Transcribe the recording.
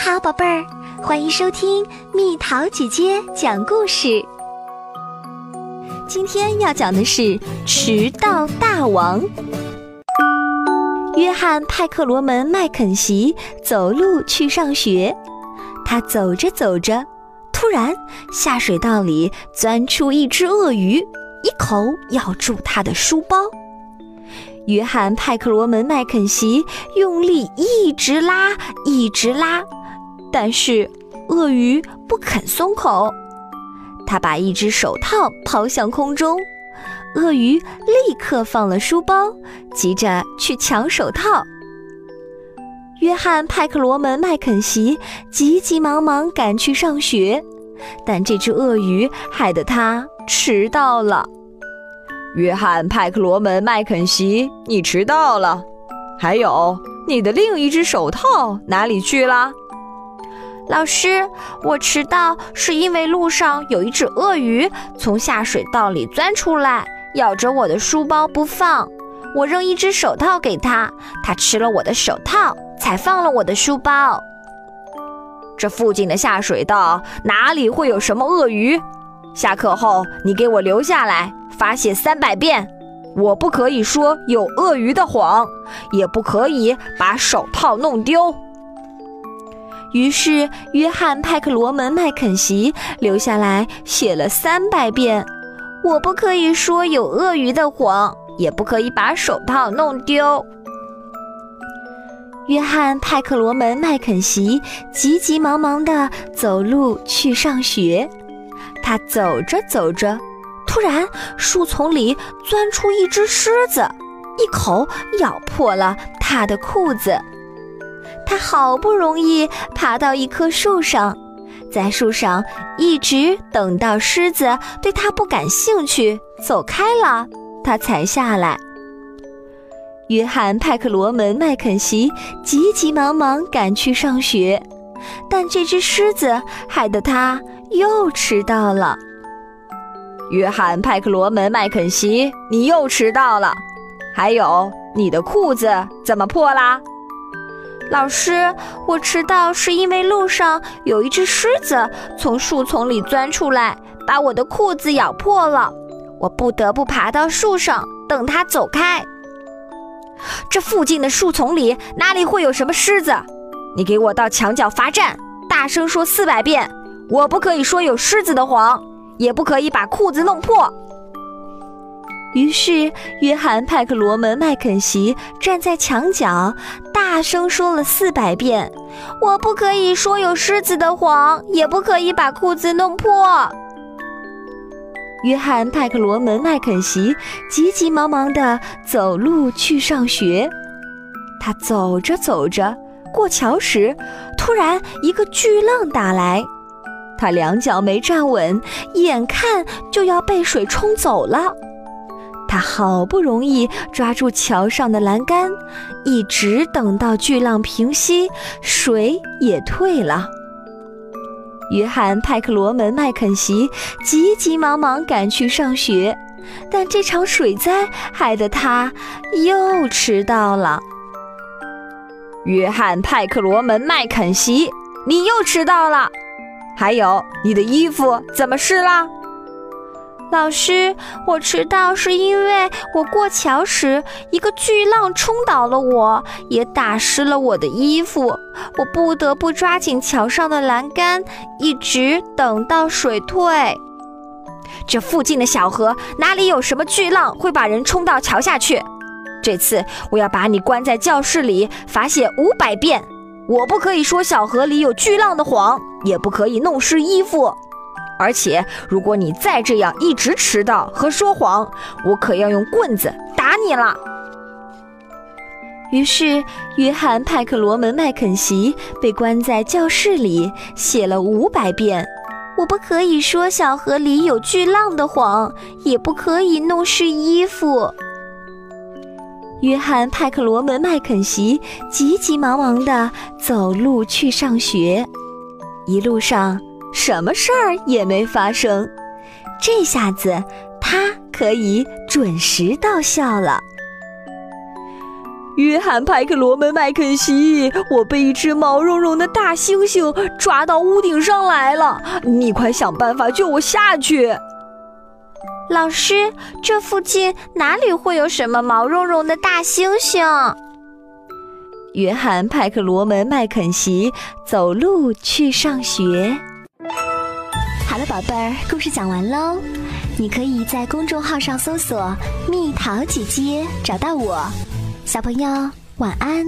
好，宝贝儿，欢迎收听蜜桃姐姐讲故事。今天要讲的是迟到大王。约翰·派克罗门·麦肯锡走路去上学，他走着走着，突然下水道里钻出一只鳄鱼，一口咬住他的书包。约翰·派克罗门·麦肯锡用力一直拉，一直拉，但是鳄鱼不肯松口。他把一只手套抛向空中，鳄鱼立刻放了书包，急着去抢手套。约翰·派克罗门·麦肯锡急急忙忙赶去上学，但这只鳄鱼害得他迟到了。约翰·派克罗门·麦肯锡，你迟到了。还有，你的另一只手套哪里去了？老师，我迟到是因为路上有一只鳄鱼从下水道里钻出来，咬着我的书包不放。我扔一只手套给他，他吃了我的手套，才放了我的书包。这附近的下水道哪里会有什么鳄鱼？下课后，你给我留下来。发泄三百遍，我不可以说有鳄鱼的谎，也不可以把手套弄丢。于是，约翰·派克罗门·麦肯锡留下来写了三百遍：“我不可以说有鳄鱼的谎，也不可以把手套弄丢。”约翰·派克罗门·麦肯锡急急忙忙地走路去上学，他走着走着。突然，树丛里钻出一只狮子，一口咬破了他的裤子。他好不容易爬到一棵树上，在树上一直等到狮子对他不感兴趣，走开了，他才下来。约翰·派克罗门·麦肯锡急急忙忙赶去上学，但这只狮子害得他又迟到了。约翰·派克罗门·麦肯锡，你又迟到了。还有，你的裤子怎么破啦？老师，我迟到是因为路上有一只狮子从树丛里钻出来，把我的裤子咬破了。我不得不爬到树上等它走开。这附近的树丛里哪里会有什么狮子？你给我到墙角罚站，大声说四百遍，我不可以说有狮子的谎。也不可以把裤子弄破。于是，约翰·派克罗门·麦肯锡站在墙角，大声说了四百遍：“我不可以说有狮子的谎，也不可以把裤子弄破。”约翰·派克罗门·麦肯锡急急忙忙地走路去上学。他走着走着，过桥时，突然一个巨浪打来。他两脚没站稳，眼看就要被水冲走了。他好不容易抓住桥上的栏杆，一直等到巨浪平息，水也退了。约翰·派克罗门·麦肯锡急急忙忙赶去上学，但这场水灾害得他又迟到了。约翰·派克罗门·麦肯锡，你又迟到了。还有你的衣服怎么湿了？老师，我迟到是因为我过桥时一个巨浪冲倒了我，也打湿了我的衣服。我不得不抓紧桥上的栏杆，一直等到水退。这附近的小河哪里有什么巨浪会把人冲到桥下去？这次我要把你关在教室里罚写五百遍。我不可以说小河里有巨浪的谎，也不可以弄湿衣服。而且，如果你再这样一直迟到和说谎，我可要用棍子打你了。于是，约翰·派克罗门·麦肯锡被关在教室里，写了五百遍：“我不可以说小河里有巨浪的谎，也不可以弄湿衣服。”约翰·派克罗门·麦肯锡急急忙忙地走路去上学，一路上什么事儿也没发生。这下子他可以准时到校了。约翰·派克罗门·麦肯锡，我被一只毛茸茸的大猩猩抓到屋顶上来了，你快想办法救我下去。”老师，这附近哪里会有什么毛茸茸的大猩猩？约翰·派克罗门·麦肯锡走路去上学。好了，宝贝儿，故事讲完喽。你可以在公众号上搜索“蜜桃姐姐”，找到我。小朋友，晚安。